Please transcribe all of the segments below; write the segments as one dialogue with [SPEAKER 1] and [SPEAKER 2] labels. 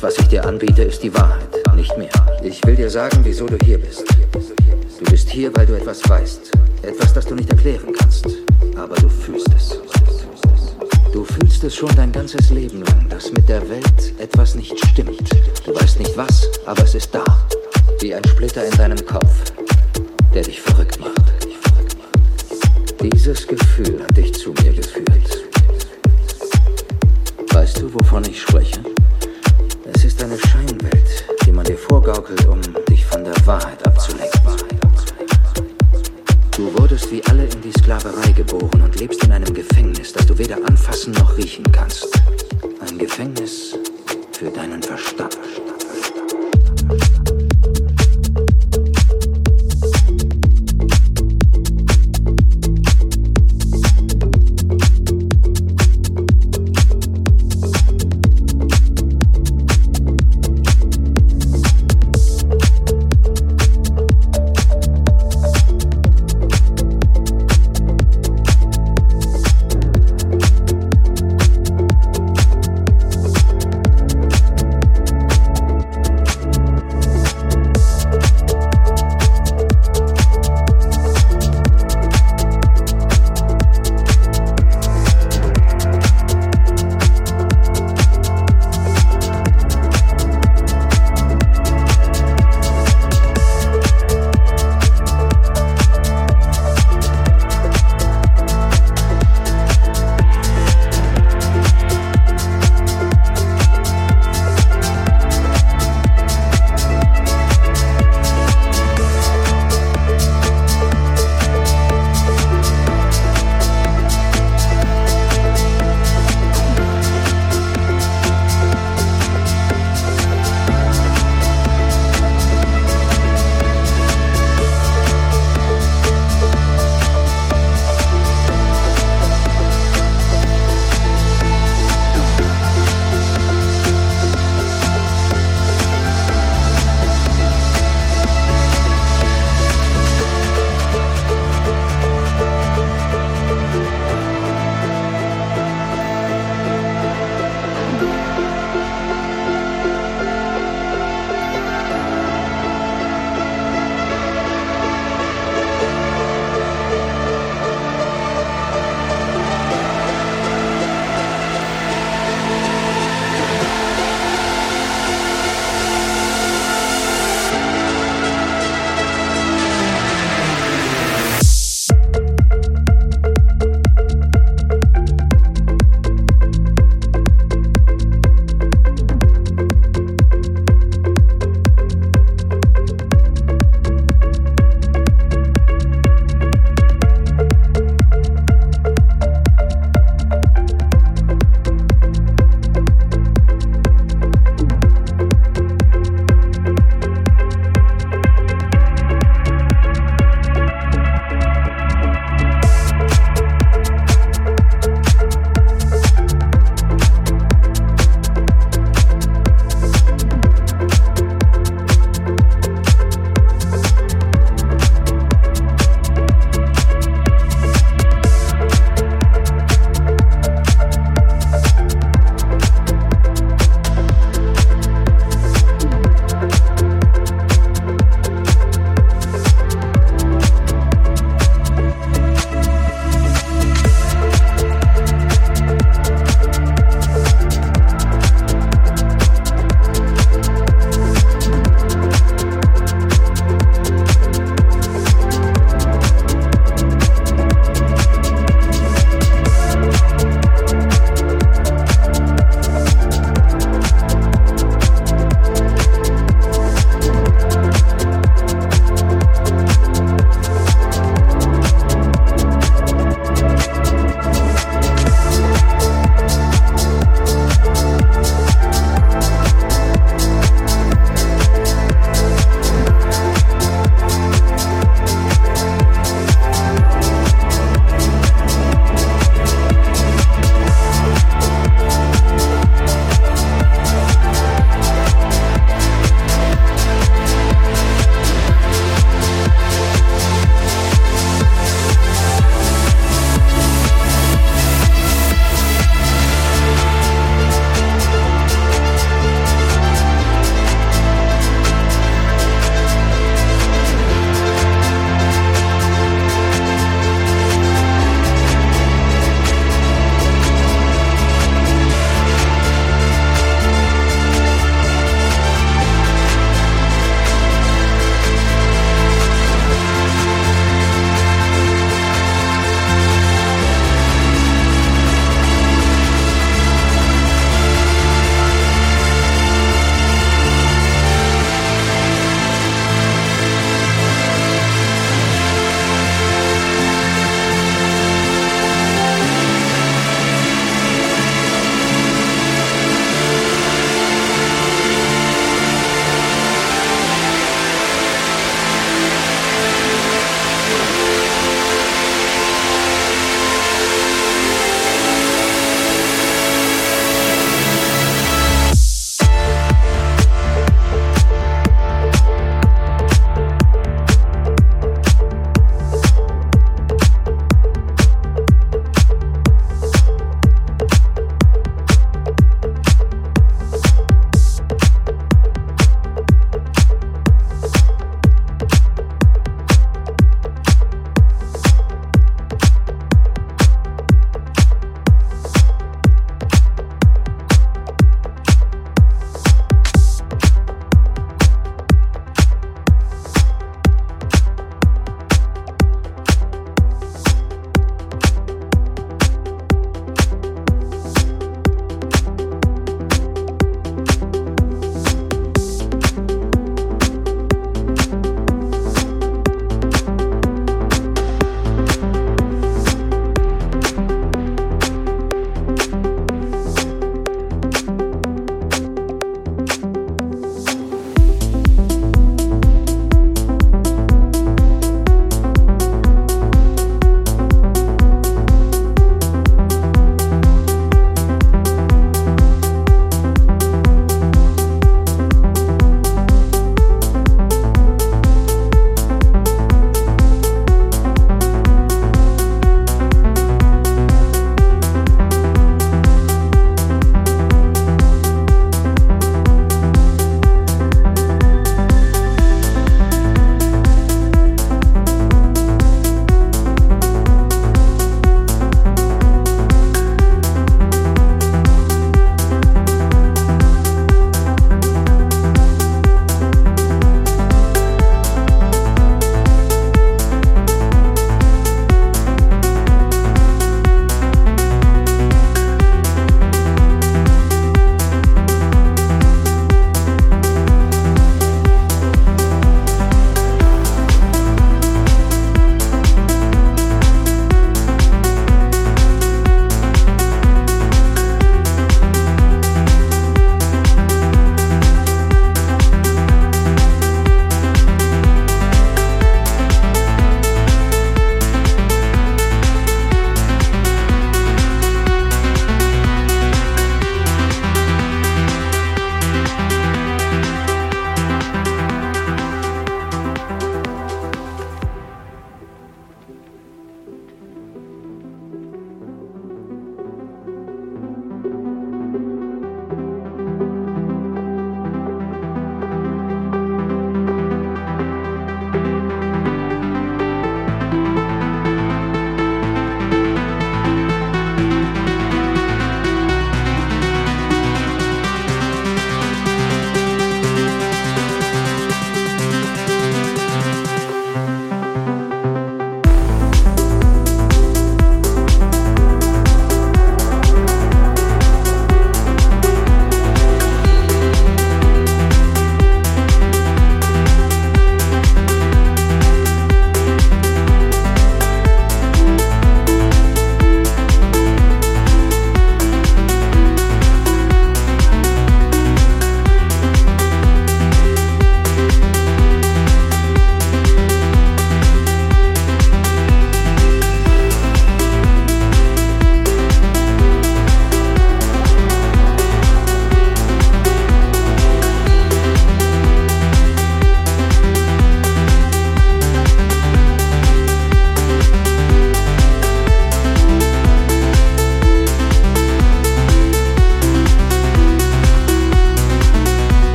[SPEAKER 1] Was ich dir anbiete, ist die Wahrheit, nicht mehr. Ich will dir sagen, wieso du hier bist. Du bist hier, weil du etwas weißt. Etwas, das du nicht erklären kannst. Aber du fühlst es. Du fühlst es schon dein ganzes Leben lang, dass mit der Welt etwas nicht stimmt. Du weißt nicht was, aber es ist da. Wie ein Splitter in deinem Kopf, der dich verrückt macht. Dieses Gefühl hat dich zu mir geführt. Weißt du, wovon ich spreche? Es ist eine Scheinwelt, die man dir vorgaukelt, um dich von der Wahrheit abzulenken. Du wurdest wie alle in die Sklaverei geboren und lebst in einem Gefängnis, das du weder anfassen noch riechen kannst. Ein Gefängnis für deinen Verstand.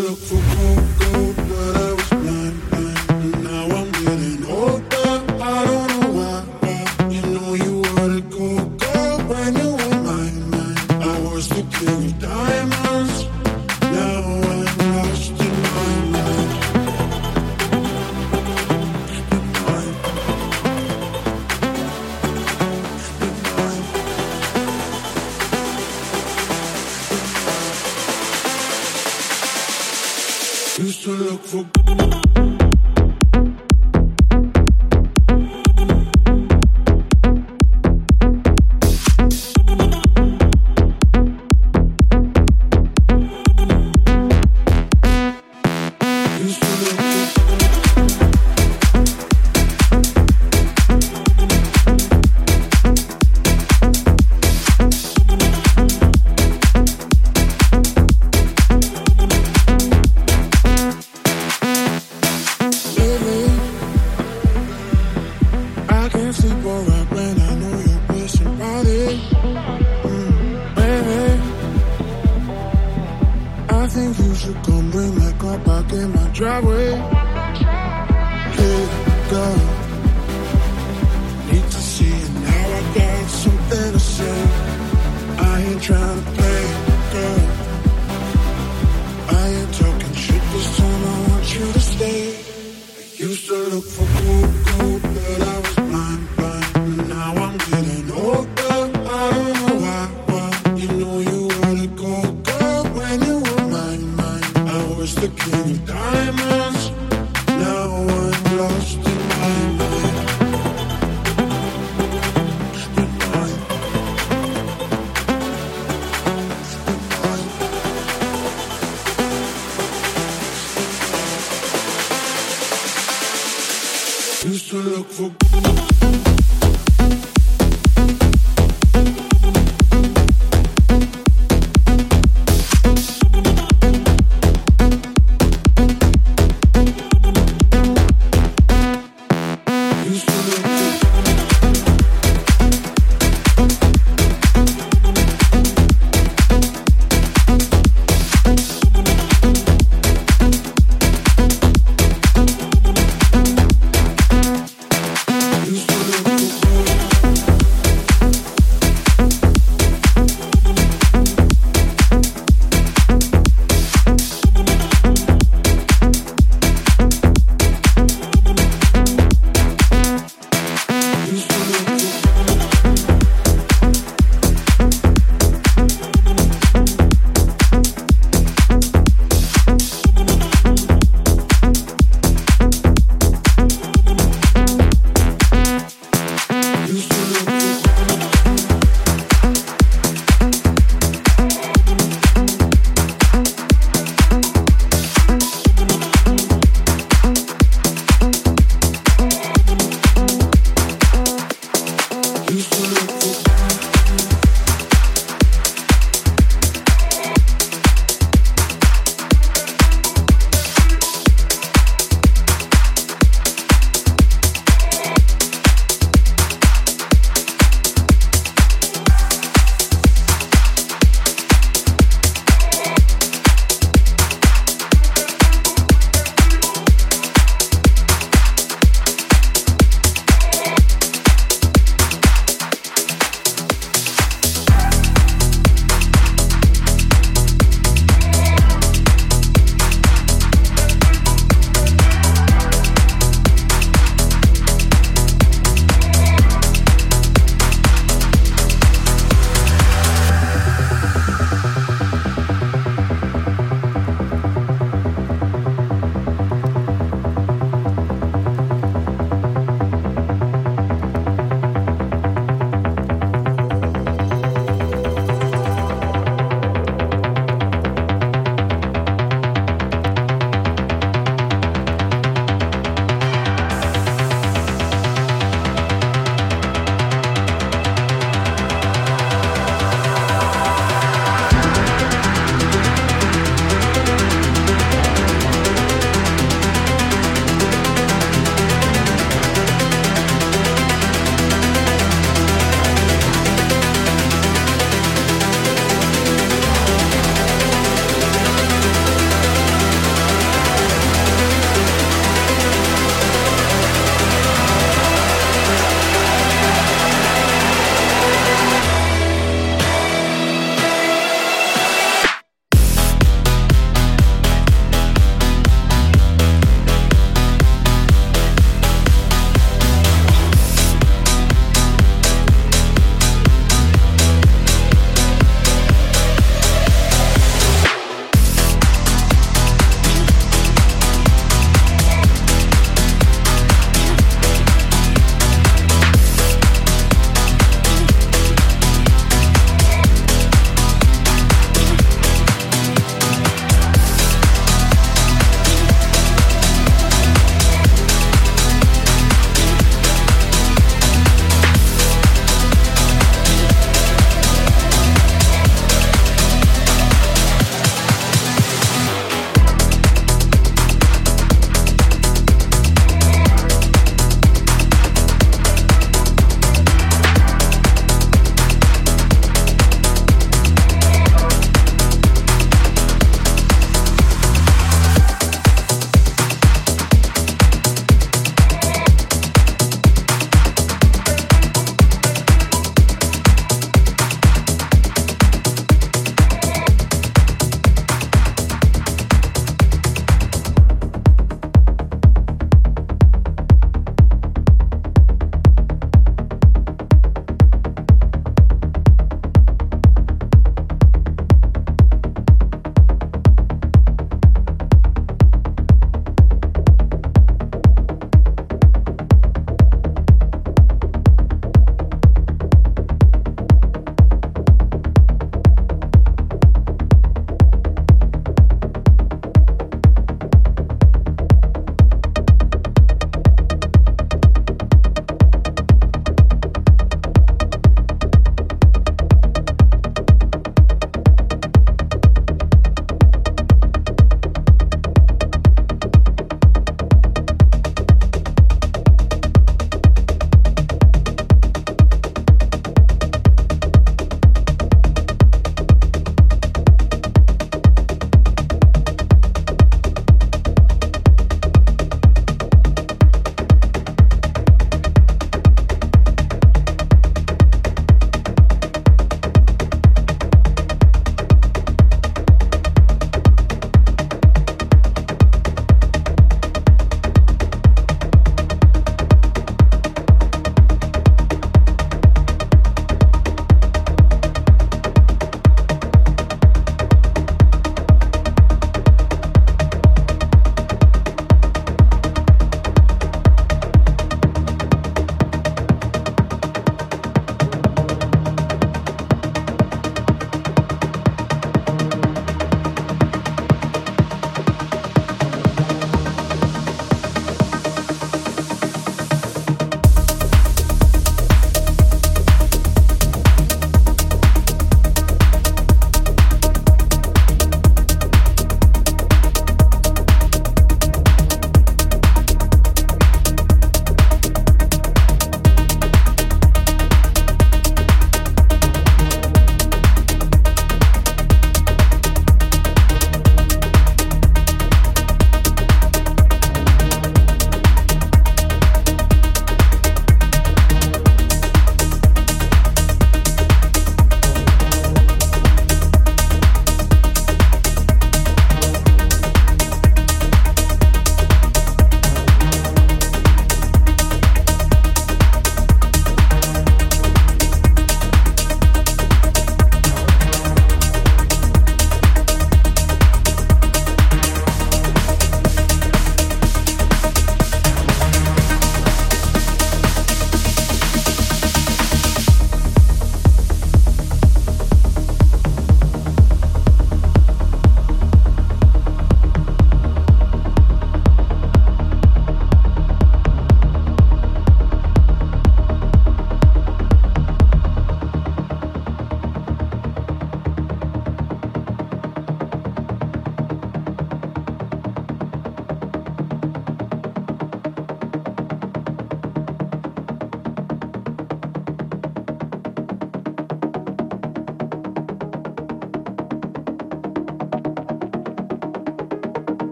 [SPEAKER 2] Look for gold, Used to look for gold,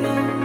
[SPEAKER 2] know.